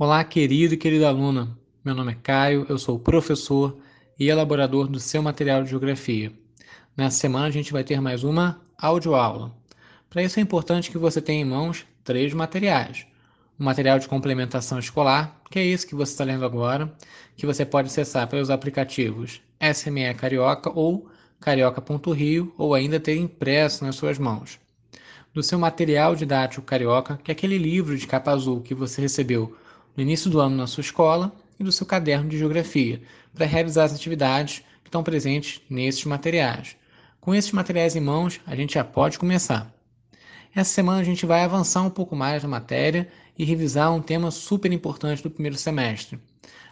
Olá, querido e querida aluna. Meu nome é Caio, eu sou professor e elaborador do seu material de geografia. Nessa semana a gente vai ter mais uma audioaula. Para isso é importante que você tenha em mãos três materiais. O material de complementação escolar, que é esse que você está lendo agora, que você pode acessar pelos aplicativos SME Carioca ou carioca.rio ou ainda ter impresso nas suas mãos. Do seu material didático carioca, que é aquele livro de capa azul que você recebeu no início do ano na sua escola e do seu caderno de geografia, para realizar as atividades que estão presentes nesses materiais. Com esses materiais em mãos, a gente já pode começar. Essa semana a gente vai avançar um pouco mais na matéria e revisar um tema super importante do primeiro semestre,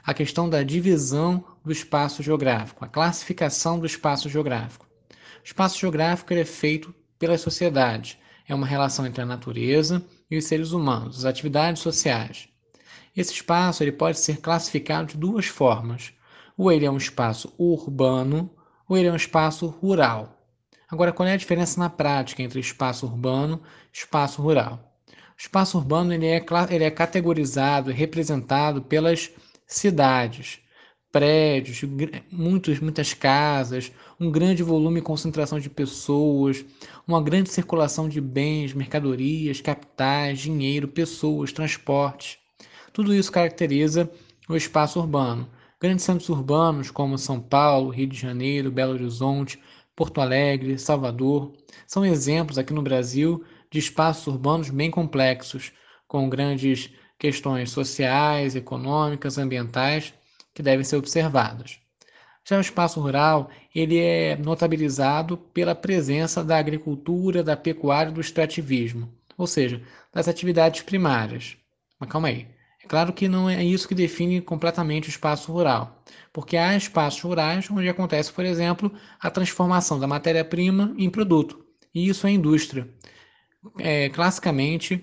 a questão da divisão do espaço geográfico, a classificação do espaço geográfico. O espaço geográfico é feito pelas sociedades, é uma relação entre a natureza e os seres humanos, as atividades sociais. Esse espaço ele pode ser classificado de duas formas. Ou ele é um espaço urbano, ou ele é um espaço rural. Agora, qual é a diferença na prática entre espaço urbano e espaço rural? O espaço urbano ele é, ele é categorizado representado pelas cidades, prédios, muitos, muitas casas, um grande volume e concentração de pessoas, uma grande circulação de bens, mercadorias, capitais, dinheiro, pessoas, transportes. Tudo isso caracteriza o espaço urbano. Grandes centros urbanos como São Paulo, Rio de Janeiro, Belo Horizonte, Porto Alegre, Salvador, são exemplos aqui no Brasil de espaços urbanos bem complexos, com grandes questões sociais, econômicas, ambientais que devem ser observados. Já o espaço rural, ele é notabilizado pela presença da agricultura, da pecuária e do extrativismo, ou seja, das atividades primárias. Mas calma aí. Claro que não é isso que define completamente o espaço rural, porque há espaços rurais onde acontece, por exemplo, a transformação da matéria-prima em produto, e isso é indústria, é, classicamente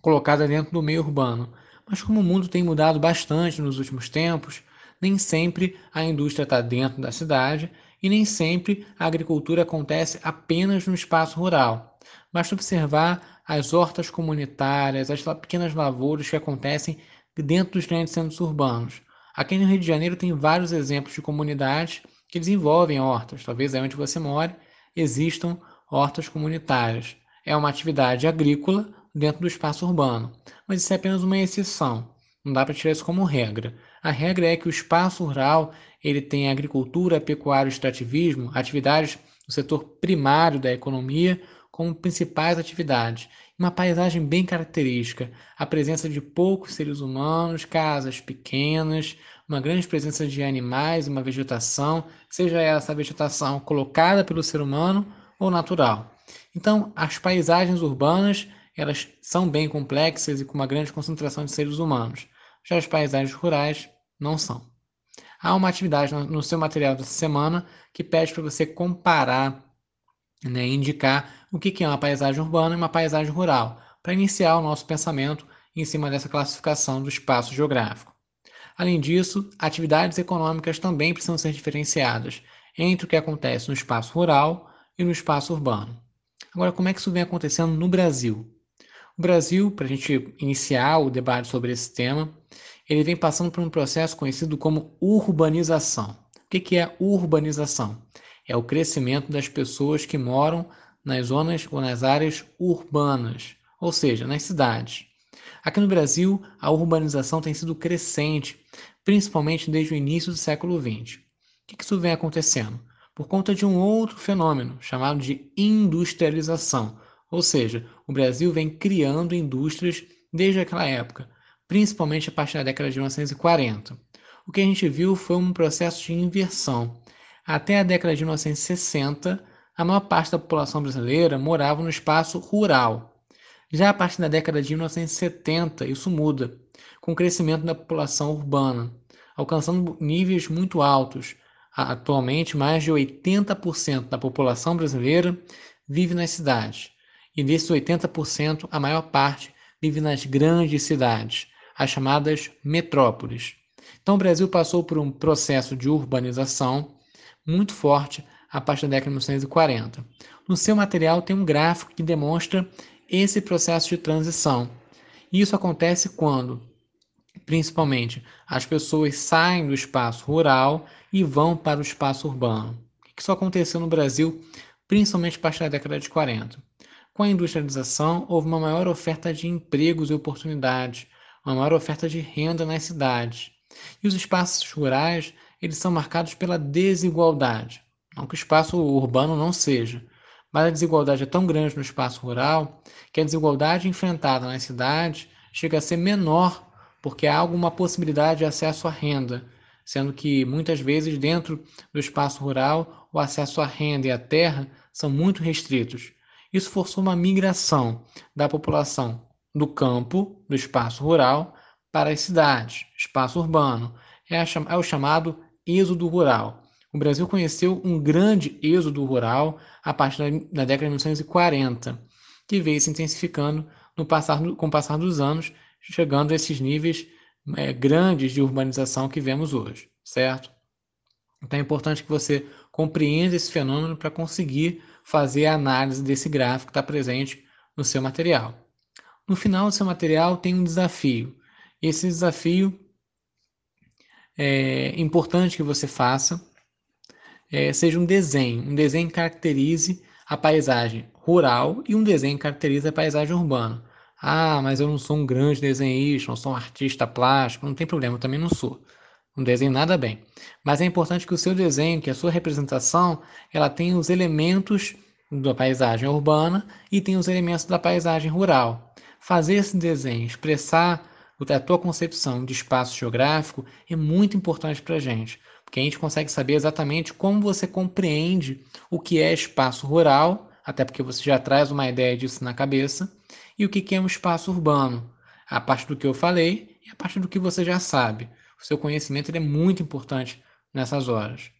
colocada dentro do meio urbano. Mas como o mundo tem mudado bastante nos últimos tempos, nem sempre a indústria está dentro da cidade e nem sempre a agricultura acontece apenas no espaço rural. Basta observar as hortas comunitárias, as pequenas lavouras que acontecem dentro dos grandes centros urbanos. Aqui no Rio de Janeiro tem vários exemplos de comunidades que desenvolvem hortas. Talvez aí onde você mora existam hortas comunitárias. É uma atividade agrícola dentro do espaço urbano, mas isso é apenas uma exceção. Não dá para tirar isso como regra. A regra é que o espaço rural ele tem agricultura, pecuária, extrativismo, atividades do setor primário da economia como principais atividades. Uma paisagem bem característica, a presença de poucos seres humanos, casas pequenas, uma grande presença de animais, uma vegetação, seja essa vegetação colocada pelo ser humano ou natural. Então, as paisagens urbanas, elas são bem complexas e com uma grande concentração de seres humanos. Já as paisagens rurais não são. Há uma atividade no seu material dessa semana que pede para você comparar né, indicar o que é uma paisagem urbana e uma paisagem rural, para iniciar o nosso pensamento em cima dessa classificação do espaço geográfico. Além disso, atividades econômicas também precisam ser diferenciadas entre o que acontece no espaço rural e no espaço urbano. Agora, como é que isso vem acontecendo no Brasil? O Brasil, para a gente iniciar o debate sobre esse tema, ele vem passando por um processo conhecido como urbanização. O que é urbanização? é o crescimento das pessoas que moram nas zonas ou nas áreas urbanas, ou seja, nas cidades. Aqui no Brasil, a urbanização tem sido crescente, principalmente desde o início do século XX. O que isso vem acontecendo? Por conta de um outro fenômeno chamado de industrialização, ou seja, o Brasil vem criando indústrias desde aquela época, principalmente a partir da década de 1940. O que a gente viu foi um processo de inversão. Até a década de 1960, a maior parte da população brasileira morava no espaço rural. Já a partir da década de 1970, isso muda, com o crescimento da população urbana, alcançando níveis muito altos. Atualmente, mais de 80% da população brasileira vive nas cidades, e desses 80%, a maior parte vive nas grandes cidades, as chamadas metrópoles. Então, o Brasil passou por um processo de urbanização muito forte a partir da década de 1940. No seu material tem um gráfico que demonstra esse processo de transição. Isso acontece quando principalmente, as pessoas saem do espaço rural e vão para o espaço urbano. Isso aconteceu no Brasil, principalmente a partir da década de 40? Com a industrialização, houve uma maior oferta de empregos e oportunidades, uma maior oferta de renda nas cidades. E os espaços rurais, eles são marcados pela desigualdade. Não que o espaço urbano não seja, mas a desigualdade é tão grande no espaço rural que a desigualdade enfrentada nas cidades chega a ser menor porque há alguma possibilidade de acesso à renda, sendo que muitas vezes dentro do espaço rural o acesso à renda e à terra são muito restritos. Isso forçou uma migração da população do campo, do espaço rural, para as cidades, espaço urbano. É, é o chamado êxodo rural. O Brasil conheceu um grande êxodo rural a partir da década de 1940, que veio se intensificando no passar, com o passar dos anos, chegando a esses níveis é, grandes de urbanização que vemos hoje, certo? Então é importante que você compreenda esse fenômeno para conseguir fazer a análise desse gráfico que está presente no seu material. No final do seu material tem um desafio. Esse desafio é importante que você faça é, seja um desenho. Um desenho que caracterize a paisagem rural e um desenho que caracterize a paisagem urbana. Ah, mas eu não sou um grande desenhista, não sou um artista plástico, não tem problema, eu também não sou. Não desenho nada bem. Mas é importante que o seu desenho, que a sua representação, ela tenha os elementos da paisagem urbana e tenha os elementos da paisagem rural. Fazer esse desenho, expressar a tua concepção de espaço geográfico é muito importante para a gente, porque a gente consegue saber exatamente como você compreende o que é espaço rural, até porque você já traz uma ideia disso na cabeça, e o que é um espaço urbano, a parte do que eu falei e a parte do que você já sabe. O seu conhecimento é muito importante nessas horas.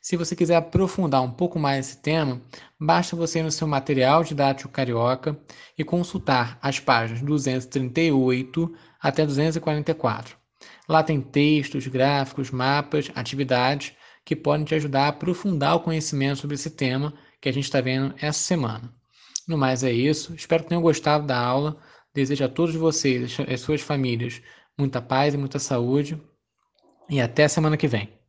Se você quiser aprofundar um pouco mais esse tema, basta você ir no seu material didático carioca e consultar as páginas 238 até 244. Lá tem textos, gráficos, mapas, atividades que podem te ajudar a aprofundar o conhecimento sobre esse tema que a gente está vendo essa semana. No mais é isso. Espero que tenham gostado da aula. Desejo a todos vocês, as suas famílias, muita paz e muita saúde. E até semana que vem.